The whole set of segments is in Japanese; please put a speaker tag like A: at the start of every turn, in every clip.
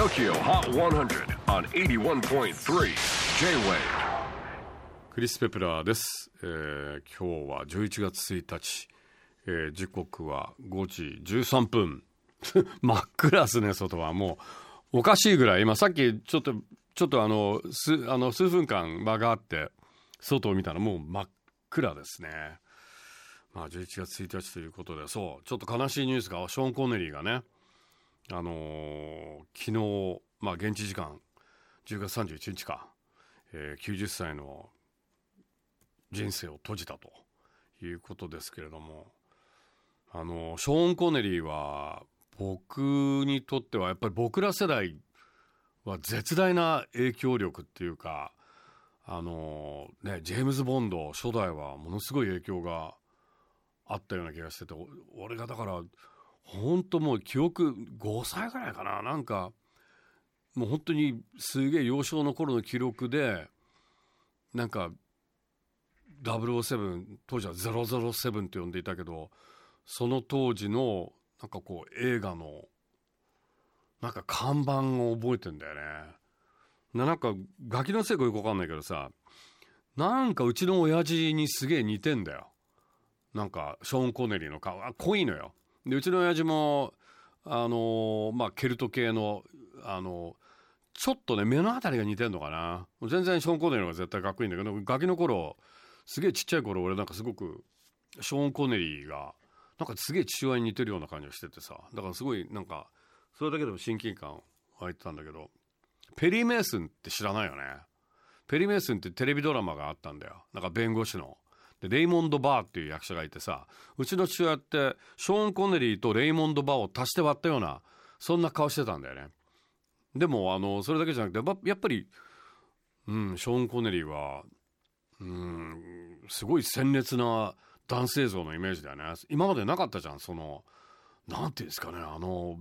A: TOKYO HOT 100 on 81.3 J-WAVE.
B: クリス・ペプラーです、えー今日は11月1日、えー時刻は5時13分。真っ暗ですね外は。もうおかしいぐらい。今さっきちょっとちょっとあのすあの数分間間があって外を見たらもう真っ暗ですね。まあ11月1日ということでそうちょっと悲しいニュースがショーン・コネリーがねあのー昨日まあ現地時間10月31日か、えー90歳の人生を閉じたということですけれどもあのショーン・コネリーは僕にとってはやっぱり僕ら世代は絶大な影響力っていうかあのねジェームズ・ボンド初代はものすごい影響があったような気がしてて俺がだから本当もう記憶5歳ぐらいかな。なんかもう本当にすげえ幼少の頃の記録でなんか007当時は007って呼んでいたけどその当時のなんかこう映画のなんか看板を覚えてんだよね。なんかガキのせいかよくわかんないけどさなんかうちの親父にすげえ似てんだよ。なんかショーン・コネリーの顔。あ濃いのよ。でうちの親父もあのまあケルト系のあのちょっとね目のあたりが似てんのかな。全然ショーン・コネリーの方が絶対かっこいいんだけどガキの頃すげえちっちゃい頃俺なんかすごくショーン・コネリーがなんかすげえ父親に似てるような感じがしててさ。だからすごいなんかそれだけでも親近感湧いてたんだけどペリー・メイスンって知らないよね。ペリー・メイスンってテレビドラマがあったんだよ。なんか弁護士の。でレイモンド・バーっていう役者がいてさうちの父親ってショーン・コネリーとレイモンド・バーを足して割ったようなそんな顔してたんだよね。でもあのそれだけじゃなくてやっぱり、うん、ショーン・コネリーはうんすごい鮮烈な男性像のイメージだよね。今までなかったじゃんそのなんていうんですかねあの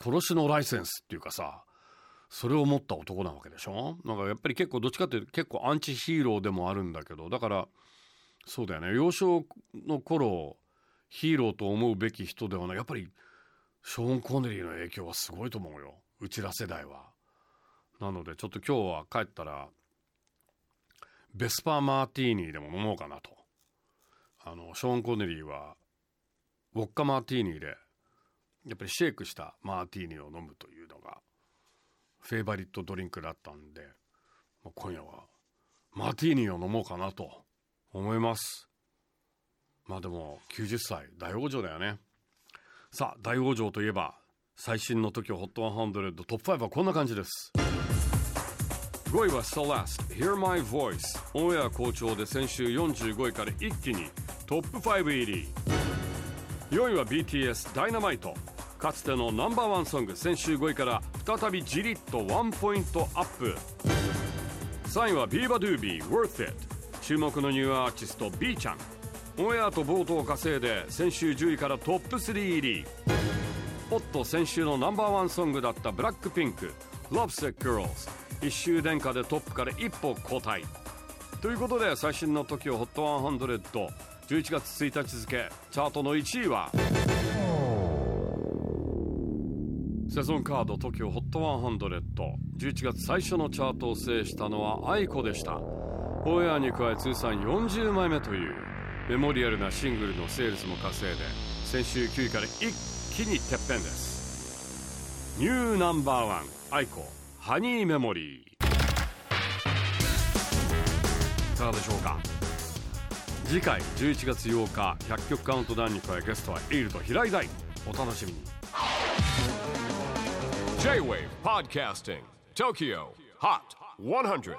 B: 殺しのライセンスっていうかさそれを持った男なわけでしょ？なんかやっぱり結構どっちかっていうと結構アンチヒーローでもあるんだけどだからそうだよね幼少の頃ヒーローと思うべき人ではないやっぱりショーン・コネリーの影響はすごいと思うようちら世代は。なのでちょっと今日は帰ったらベスパーマーティーニでも飲もうかなと。あのショーン・コネリーはウォッカマーティーニでやっぱりシェイクしたマーティーニを飲むというのがフェイバリットドリンクだったんでまあ今夜はマーティーニを飲もうかなと思います。まあでも90歳大往生だよね。さあ大往生といえば最新の TOKIOHOT100 トップ5はこんな感じです。5位は Celeste Hear My Voice オンエア好調で先週45位から一気にトップ5入り。4位は BTS Dynamite かつてのナンバーワンソング先週5位から再びじりっとワンポイントアップ。3位は beabadoobee Worth It 注目のニューアーティスト B ちゃん。オンエアと vote を稼いで先週10位からトップ3入りおっと先週のナンバーワンソングだった BLACKPINK。Lovesick Girls 一周殿下でトップから一歩後退ということで最新の TOKIOHOT100 11月1日付チャートの1位は？セゾンカード TOKIOHOT100 11月最初のチャートを制したのは aiko でした。オンエアに加え通算40枚目というメモリアルなシングルのセールスも稼いで先週9位から一気にてっぺんです。ニューナンバーワン aiko ハニーメモリー。いかがでしょうか？次回11月8日100曲カウントダウンに加えゲストはエイルと平井大。お楽しみに。
A: J-WAVE PODCASTING TOKYO HOT 100